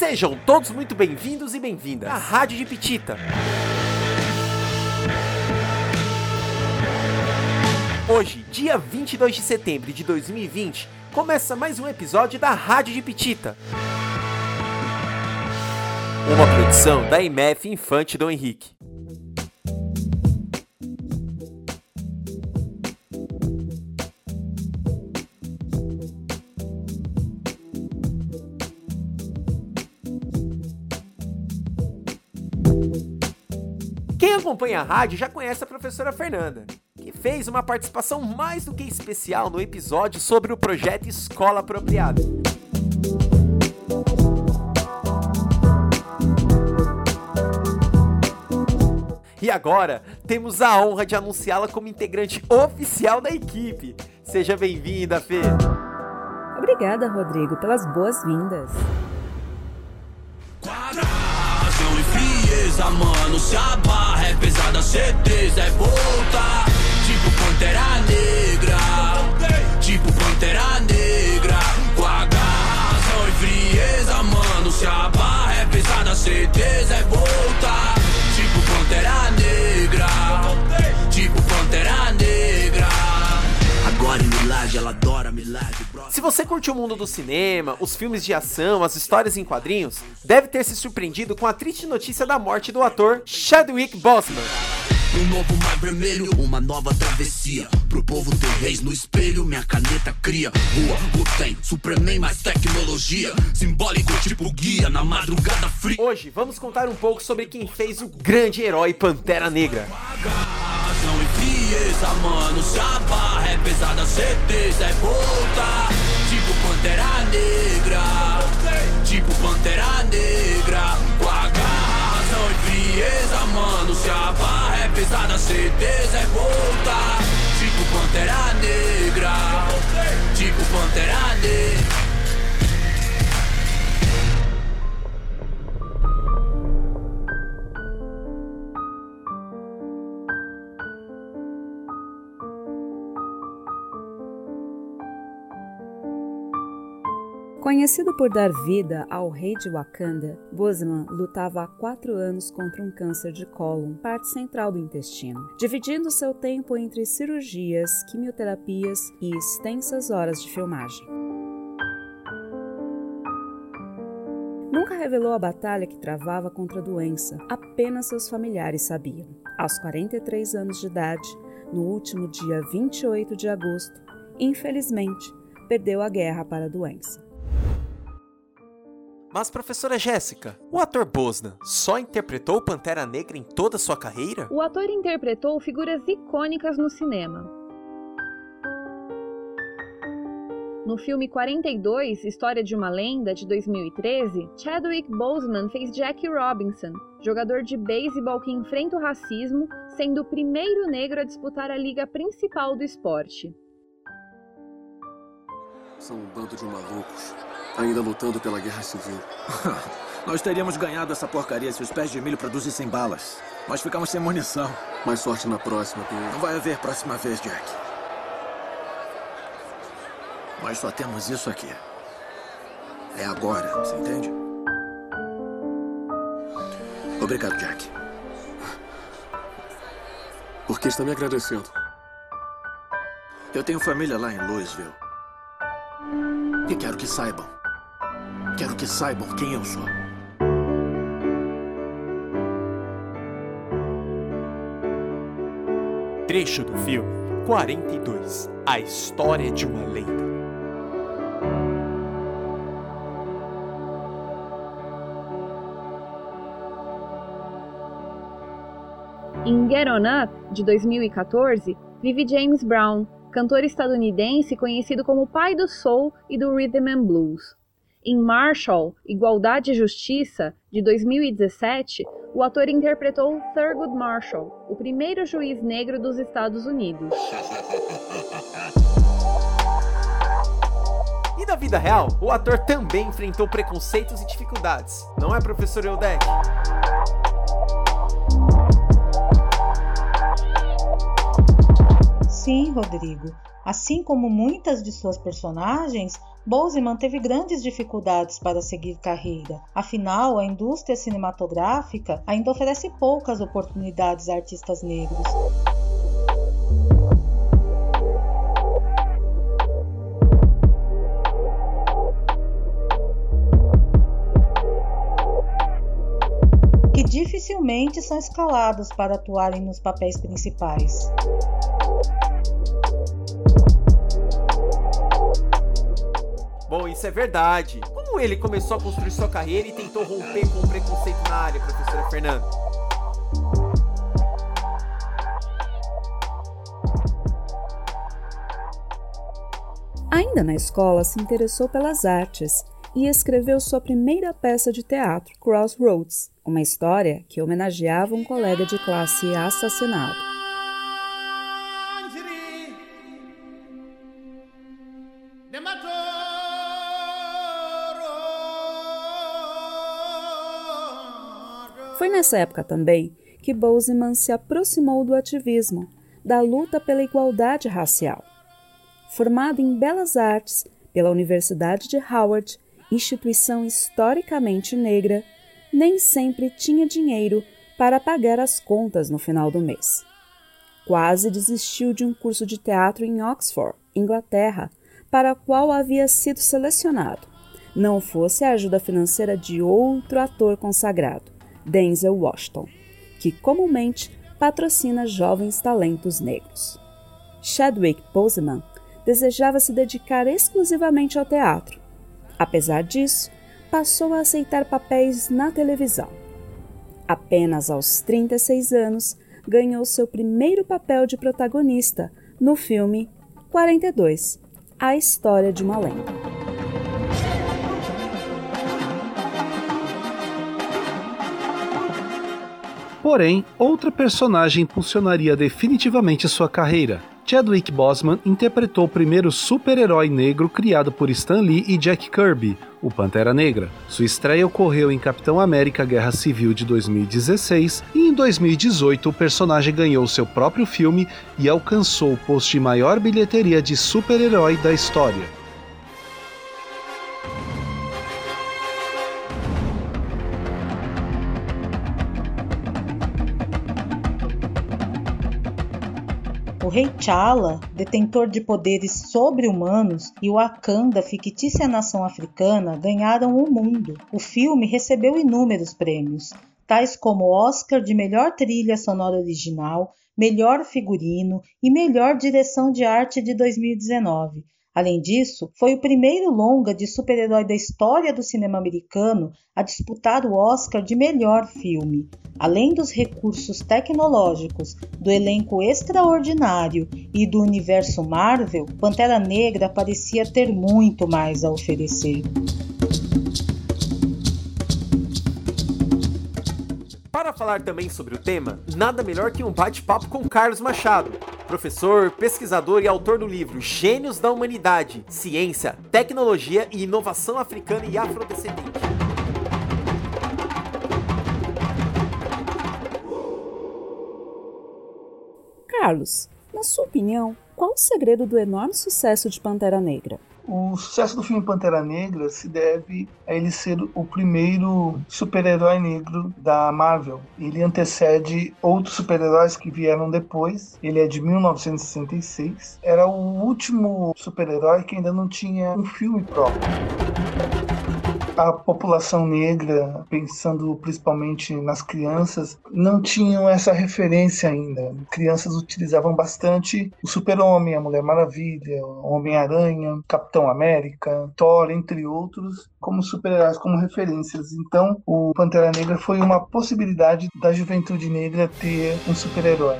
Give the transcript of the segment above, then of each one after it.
Sejam todos muito bem-vindos e bem-vindas à Rádio de Pitita. Hoje, dia 22 de setembro de 2020, começa mais um episódio da Rádio de Pitita. Uma produção da IMF Infante Dom Henrique. Acompanha a rádio já conhece a professora Fernanda, que fez uma participação mais do que especial no episódio sobre o projeto Escola Apropriada. E agora temos a honra de anunciá-la como integrante oficial da equipe. Seja bem-vinda, Fê! Obrigada, Rodrigo, pelas boas-vindas. Frieza, mano. Se a barra é pesada, certeza é volta. Tipo Pantera Negra. Tipo Pantera Negra. Com a garração e frieza, mano. Se a barra é pesada, certeza é volta. Tipo Pantera Negra. Milagre, ela adora Milagre. Se você curte o mundo do cinema, os filmes de ação, as histórias em quadrinhos, deve ter se surpreendido com a triste notícia da morte do ator Chadwick Boseman. Um novo mar vermelho, uma nova travessia. Pro povo ter reis no espelho, minha caneta cria. Rua, o tem, Superman mais tecnologia. Simbólico tipo guia na madrugada fria. Hoje vamos contar um pouco sobre quem fez o grande herói Pantera Negra. Razão e frieza, mano. A barra é pesada, certeza é volta. Tipo Pantera Negra. Tipo Pantera Negra. Frieza, mano. Se a barra é pesada, certeza é Conhecido por dar vida ao rei de Wakanda, Boseman lutava há quatro anos contra um câncer de cólon, parte central do intestino, dividindo seu tempo entre cirurgias, quimioterapias e extensas horas de filmagem. Nunca revelou a batalha que travava contra a doença, apenas seus familiares sabiam. Aos 43 anos de idade, no último dia 28 de agosto, infelizmente, perdeu a guerra para a doença. Mas, professora Jéssica, o ator Bosnan só interpretou o Pantera Negra em toda a sua carreira? O ator interpretou figuras icônicas no cinema. No filme 42, História de uma Lenda, de 2013, Chadwick Boseman fez Jackie Robinson, jogador de beisebol que enfrenta o racismo, sendo o primeiro negro a disputar a liga principal do esporte. São um bando de malucos, ainda lutando pela guerra civil. Nós teríamos ganhado essa porcaria se os pés de milho produzissem balas. Nós ficamos sem munição. Mais sorte na próxima, Não Pedro. vai haver próxima vez, Jack. Nós só temos isso aqui. É agora, você entende? Obrigado, Jack. Por que está me agradecendo? Eu tenho família lá em Louisville. E quero que saibam. Quero que saibam quem eu sou. Trecho do filme 42 A História de uma Lenda. Em Get On Up, de 2014, vive James Brown, cantor estadunidense conhecido como pai do soul e do rhythm and blues. Em Marshall, Igualdade e Justiça, de 2017, o ator interpretou Thurgood Marshall, o primeiro juiz negro dos Estados Unidos. E na vida real, o ator também enfrentou preconceitos e dificuldades, não é, professor Eudek? Sim, Rodrigo. Assim como muitas de suas personagens, Boseman teve grandes dificuldades para seguir carreira. Afinal, a indústria cinematográfica ainda oferece poucas oportunidades a artistas negros. Que dificilmente são escalados para atuarem nos papéis principais. Bom, isso é verdade. Como ele começou a construir sua carreira e tentou romper com o preconceito na área, professora Fernanda? Ainda na escola, se interessou pelas artes e escreveu sua primeira peça de teatro, Crossroads, uma história que homenageava um colega de classe assassinado. Nessa época também que Boseman se aproximou do ativismo, da luta pela igualdade racial. Formado em Belas Artes pela Universidade de Howard, instituição historicamente negra, nem sempre tinha dinheiro para pagar as contas no final do mês. Quase desistiu de um curso de teatro em Oxford, Inglaterra, para o qual havia sido selecionado, não fosse a ajuda financeira de outro ator consagrado, Denzel Washington, que comumente patrocina jovens talentos negros. Chadwick Boseman desejava se dedicar exclusivamente ao teatro. Apesar disso, passou a aceitar papéis na televisão. Apenas aos 36 anos, ganhou seu primeiro papel de protagonista no filme 42 A História de uma Lenda. Porém, outra personagem impulsionaria definitivamente sua carreira. Chadwick Boseman interpretou o primeiro super-herói negro criado por Stan Lee e Jack Kirby, o Pantera Negra. Sua estreia ocorreu em Capitão América Guerra Civil de 2016 e em 2018 o personagem ganhou seu próprio filme e alcançou o posto de maior bilheteria de super-herói da história. Rei T'Challa, detentor de poderes sobre-humanos, e o Wakanda, fictícia nação africana, ganharam o mundo. O filme recebeu inúmeros prêmios, tais como Oscar de melhor trilha sonora original, melhor figurino e melhor direção de arte de 2019. Além disso, foi o primeiro longa de super-herói da história do cinema americano a disputar o Oscar de melhor filme. Além dos recursos tecnológicos, do elenco extraordinário e do universo Marvel, Pantera Negra parecia ter muito mais a oferecer. Para falar também sobre o tema, nada melhor que um bate-papo com Carlos Machado, professor, pesquisador e autor do livro Gênios da Humanidade: Ciência, Tecnologia e Inovação Africana e Afrodescendente. Carlos, na sua opinião, qual o segredo do enorme sucesso de Pantera Negra? O sucesso do filme Pantera Negra se deve a ele ser o primeiro super-herói negro da Marvel. Ele antecede outros super-heróis que vieram depois. Ele é de 1966. Era o último super-herói que ainda não tinha um filme próprio a população negra, pensando principalmente nas crianças, não tinham essa referência ainda. Crianças utilizavam bastante o Super-Homem, a Mulher Maravilha, Homem-Aranha, Capitão América, Thor, entre outros, como super-heróis, como referências. Então, o Pantera Negra foi uma possibilidade da juventude negra ter um super-herói.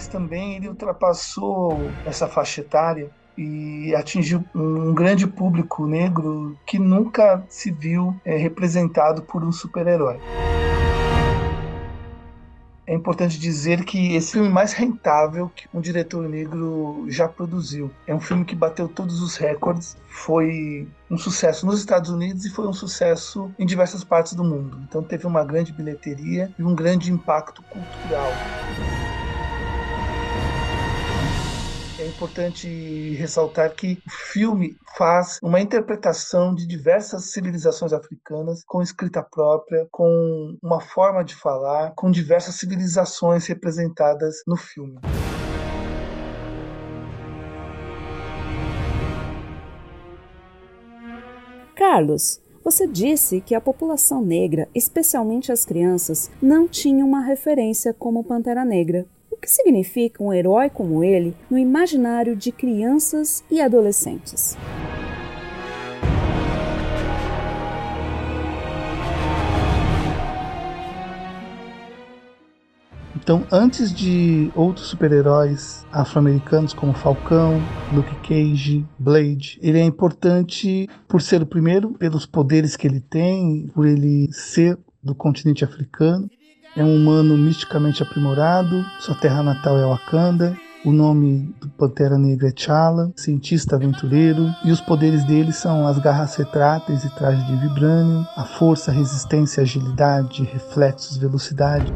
Mas também ele ultrapassou essa faixa etária e atingiu um grande público negro que nunca se viu é, representado por um super-herói. É importante dizer que esse filme é mais rentável que um diretor negro já produziu. É um filme que bateu todos os recordes, foi um sucesso nos Estados Unidos e foi um sucesso em diversas partes do mundo. Então teve uma grande bilheteria e um grande impacto cultural. É importante ressaltar que o filme faz uma interpretação de diversas civilizações africanas com escrita própria, com uma forma de falar, com diversas civilizações representadas no filme. Carlos, você disse que a população negra, especialmente as crianças, não tinha uma referência como Pantera Negra. Que significa um herói como ele no imaginário de crianças e adolescentes? Então, antes de outros super-heróis afro-americanos como Falcão, Luke Cage, Blade, ele é importante por ser o primeiro, pelos poderes que ele tem, por ele ser do continente africano. É um humano misticamente aprimorado, sua terra natal é Wakanda, o nome do Pantera Negra é T'Challa, cientista aventureiro, e os poderes dele são as garras retráteis e trajes de vibrânio, a força, resistência, agilidade, reflexos, velocidade.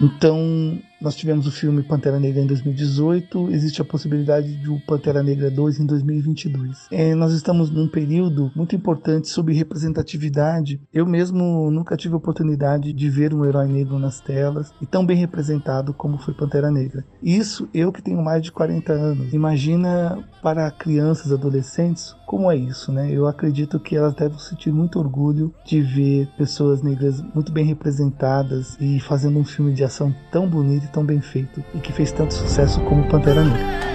Então, nós tivemos o filme Pantera Negra em 2018, existe a possibilidade de o Pantera Negra 2 em 2022. É, nós estamos num período muito importante sobre representatividade. Eu mesmo nunca tive a oportunidade de ver um herói negro nas telas e tão bem representado como foi Pantera Negra. Isso eu que tenho mais de 40 anos. Imagina para crianças, adolescentes, como é isso, né? Eu acredito que elas devem sentir muito orgulho de ver pessoas negras muito bem representadas e fazendo um filme de ação tão bonito tão bem feito e que fez tanto sucesso como Pantera Negra.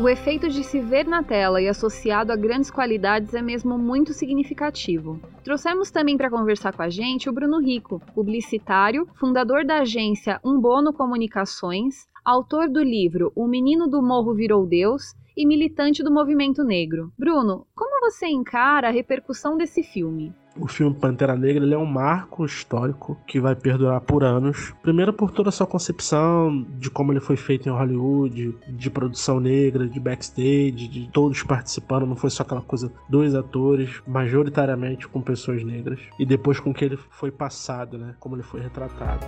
O efeito de se ver na tela e associado a grandes qualidades é mesmo muito significativo. Trouxemos também para conversar com a gente o Bruno Rico, publicitário, fundador da agência Um Bono Comunicações, autor do livro O Menino do Morro Virou Deus e militante do movimento negro. Bruno, como você encara a repercussão desse filme? O filme Pantera Negra é um marco histórico que vai perdurar por anos. Primeiro por toda a sua concepção de como ele foi feito em Hollywood, de produção negra, de backstage, de todos participando, não foi só aquela coisa dois atores, majoritariamente com pessoas negras, e depois com que ele foi passado, né, como ele foi retratado.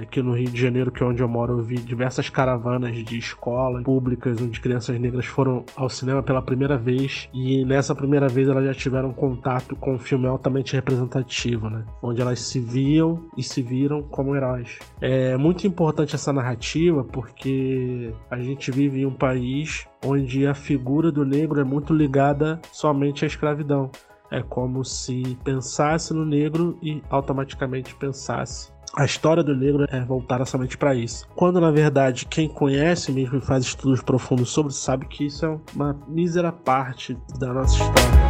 Aqui no Rio de Janeiro, que é onde eu moro, eu vi diversas caravanas de escolas públicas onde crianças negras foram ao cinema pela primeira vez e nessa primeira vez elas já tiveram contato com um filme altamente representativo, né? Onde elas se viam e se viram como heróis. É muito importante essa narrativa porque a gente vive em um país onde a figura do negro é muito ligada somente à escravidão. É como se pensasse no negro e automaticamente pensasse a história do negro é voltada somente para isso. Quando na verdade quem conhece mesmo e faz estudos profundos sobre sabe que isso é uma mísera parte da nossa história.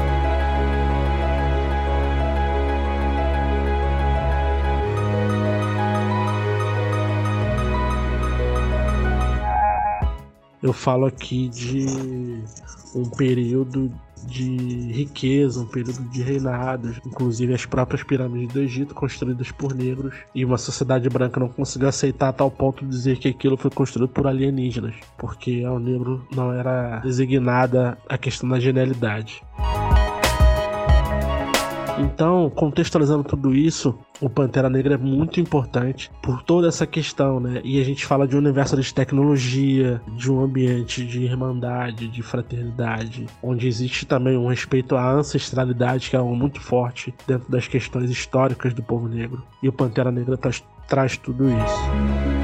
Eu falo aqui de um período de riqueza, um período de reinados, inclusive as próprias pirâmides do Egito construídas por negros, e uma sociedade branca não conseguiu aceitar a tal ponto de dizer que aquilo foi construído por alienígenas, porque ao negro não era designada a questão da genialidade. Então, contextualizando tudo isso, o Pantera Negra é muito importante por toda essa questão, né? E a gente fala de um universo de tecnologia, de um ambiente de irmandade, de fraternidade, onde existe também um respeito à ancestralidade, que é algo muito forte dentro das questões históricas do povo negro. E o Pantera Negra traz, traz tudo isso.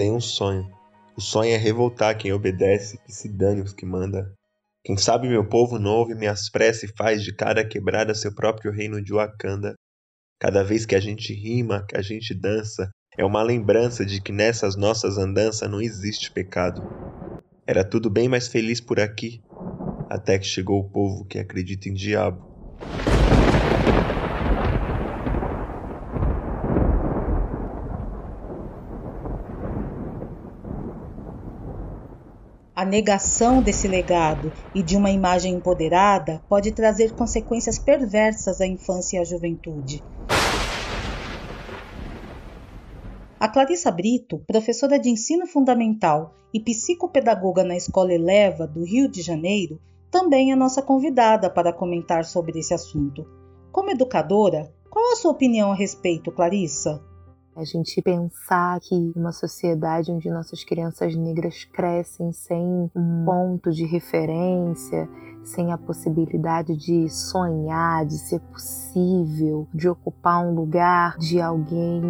Tenho um sonho. O sonho é revoltar quem obedece, que se dane os que manda. Quem sabe meu povo não ouve minhas e faz de cada quebrada seu próprio reino de Wakanda. Cada vez que a gente rima, que a gente dança, É uma lembrança de que nessas nossas andanças não existe pecado. Era tudo bem mais feliz por aqui, até que chegou o povo que acredita em diabo. A negação desse legado e de uma imagem empoderada pode trazer consequências perversas à infância e à juventude. A Clarissa Brito, professora de ensino fundamental e psicopedagoga na Escola Eleva do Rio de Janeiro, também é nossa convidada para comentar sobre esse assunto. Como educadora, qual a sua opinião a respeito, Clarissa? A gente pensar que uma sociedade onde nossas crianças negras crescem sem um ponto de referência, sem a possibilidade de sonhar, de ser possível, de ocupar um lugar de alguém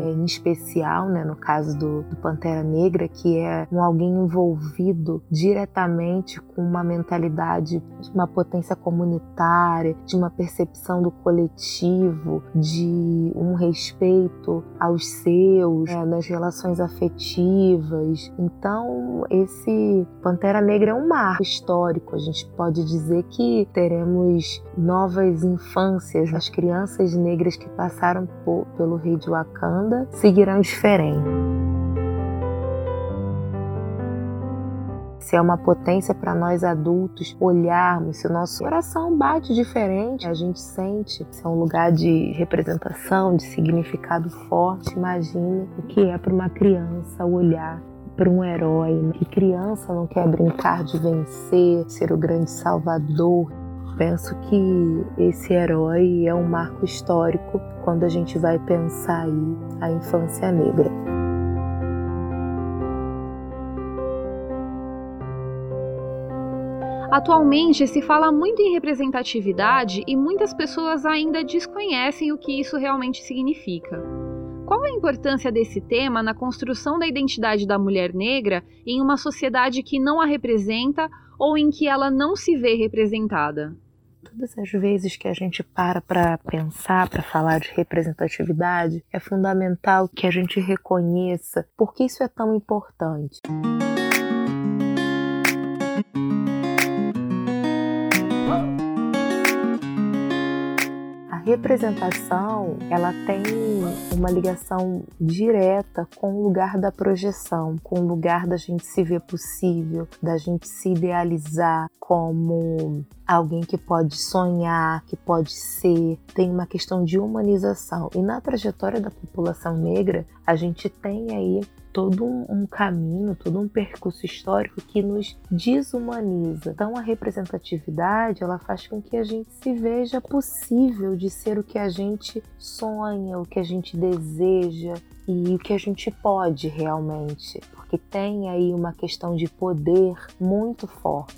é, em especial, né? no caso do, do Pantera Negra, que é um alguém envolvido diretamente com uma mentalidade de uma potência comunitária, de uma percepção do coletivo, de um respeito aos seus, né? nas relações afetivas. Então, esse Pantera Negra é um marco histórico, a gente pode dizer que teremos novas infâncias. As crianças negras que passaram por, pelo rei de Wakanda seguirão diferente. se é uma potência para nós adultos olharmos, se o nosso coração bate diferente, a gente sente, se é um lugar de representação, de significado forte, imagine o que é para uma criança olhar para um herói. Né? Que criança não quer brincar de vencer, ser o grande salvador. Penso que esse herói é um marco histórico quando a gente vai pensar aí a infância negra. Atualmente se fala muito em representatividade e muitas pessoas ainda desconhecem o que isso realmente significa. Qual a importância desse tema na construção da identidade da mulher negra em uma sociedade que não a representa ou em que ela não se vê representada? Todas as vezes que a gente para para pensar, para falar de representatividade, é fundamental que a gente reconheça por que isso é tão importante. Representação ela tem uma ligação direta com o lugar da projeção, com o lugar da gente se ver possível, da gente se idealizar como alguém que pode sonhar, que pode ser, tem uma questão de humanização. E na trajetória da população negra, a gente tem aí todo um, caminho, todo um percurso histórico que nos desumaniza. Então a representatividade, ela faz com que a gente se veja possível de ser o que a gente sonha, o que a gente deseja e o que a gente pode realmente, porque tem aí uma questão de poder muito forte.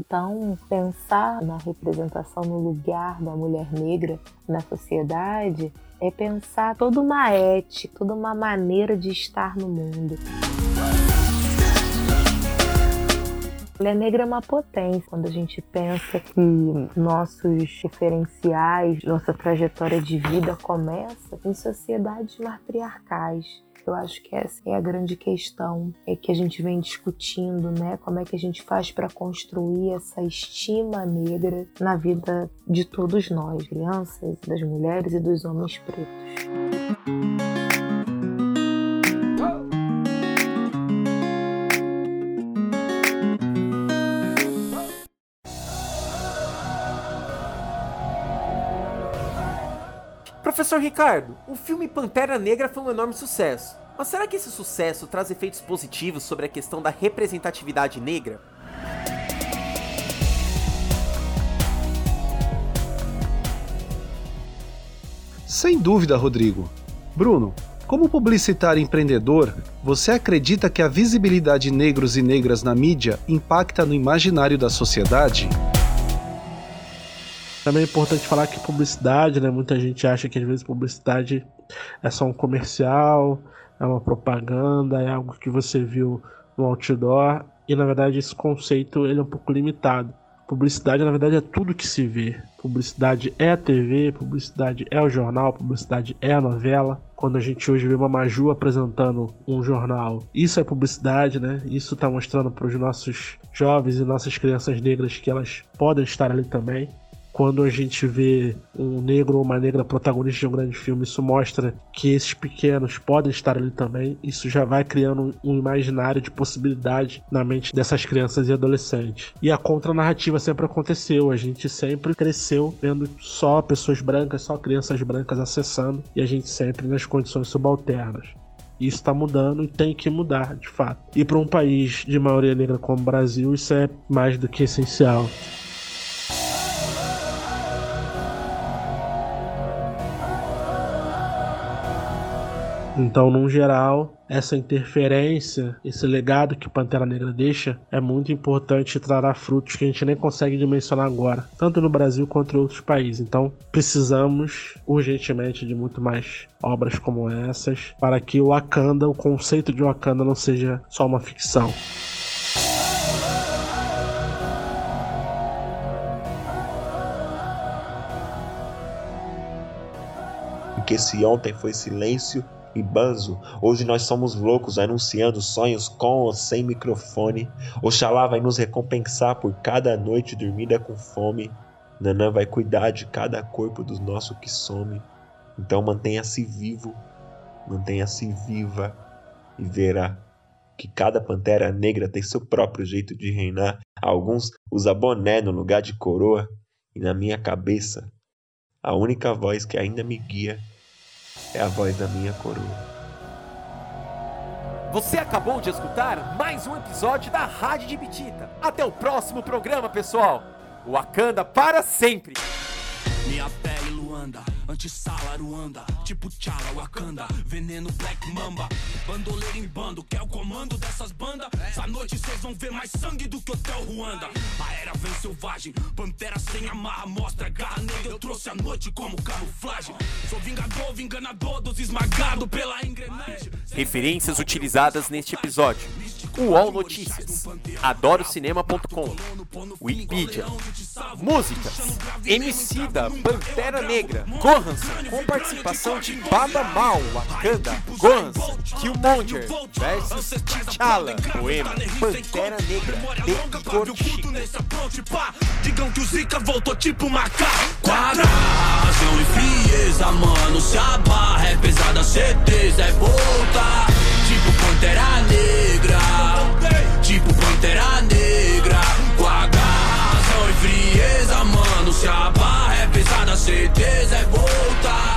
Então, pensar na representação no lugar da mulher negra na sociedade é pensar toda uma ética, toda uma maneira de estar no mundo. Mulher negra é uma potência quando a gente pensa que nossos referenciais, nossa trajetória de vida começa em sociedades matriarcais eu acho que essa é a grande questão é que a gente vem discutindo, né? Como é que a gente faz para construir essa estima negra na vida de todos nós, crianças, das mulheres e dos homens pretos. Professor Ricardo, o filme Pantera Negra foi um enorme sucesso. Mas será que esse sucesso traz efeitos positivos sobre a questão da representatividade negra? Sem dúvida, Rodrigo. Bruno, como publicitário empreendedor, você acredita que a visibilidade de negros e negras na mídia impacta no imaginário da sociedade? Também é importante falar que publicidade, né? Muita gente acha que às vezes publicidade é só um comercial, é uma propaganda, é algo que você viu no outdoor. E na verdade esse conceito ele é um pouco limitado, Publicidade, na verdade, é tudo que se vê. Publicidade é a TV, publicidade é o jornal, publicidade é a novela. Quando a gente hoje vê uma Maju apresentando um jornal, isso é publicidade, né? Isso está mostrando para os nossos jovens e nossas crianças negras que elas podem estar ali também quando a gente vê um negro ou uma negra protagonista de um grande filme, isso mostra que esses pequenos podem estar ali também. Isso já vai criando um imaginário de possibilidade na mente dessas crianças e adolescentes. E a contranarrativa sempre aconteceu. A gente sempre cresceu vendo só pessoas brancas, só crianças brancas acessando e a gente sempre nas condições subalternas. Isso está mudando e tem que mudar, de fato. E para um país de maioria negra como o Brasil, isso é mais do que essencial. Então, num geral, essa interferência, esse legado que Pantera Negra deixa é muito importante e trará frutos que a gente nem consegue dimensionar agora, tanto no Brasil quanto em outros países. Então, precisamos urgentemente de muito mais obras como essas para que o Wakanda, o conceito de Wakanda não seja só uma ficção. Porque se ontem foi silêncio, e Banzo, hoje nós somos loucos anunciando sonhos com ou sem microfone. Oxalá vai nos recompensar por cada noite dormida com fome. Nanã vai cuidar de cada corpo do nosso que some. Então mantenha-se vivo, mantenha-se viva e verá que cada pantera negra tem seu próprio jeito de reinar. Alguns usa boné no lugar de coroa e na minha cabeça a única voz que ainda me guia é a voz da minha coroa. Você acabou de escutar mais um episódio da Rádio de Bitita. Até o próximo programa, pessoal. Wakanda para sempre. Antissala Ruanda, tipo Tchala Wakanda, veneno Black Mamba, bandoleiro em bando, que é o comando dessas bandas. Essa noite vocês vão ver mais sangue do que Hotel Ruanda. A era vem selvagem, pantera sem amarra, mostra garra negra. Eu trouxe a noite como camuflagem. Sou vingador, vinganador dos esmagados pela engrenagem. Referências utilizadas neste episódio: UOL Notícias, AdoroCinema.com, Wikipedia, Músicas, Emicida, Pantera Negra, Com participação de Baba Mal, Wakanda, Gohanson, Killmonger versus T'Challa, poema Pantera Negra, de. Digam que o Zika voltou tipo macaco. Quadra, razão e frieza, mano. Se a barra é pesada, certeza é voltar. Tipo Pantera Negra, tipo Pantera Negra frieza, mano. Se a barra é pesada, certeza é voltar.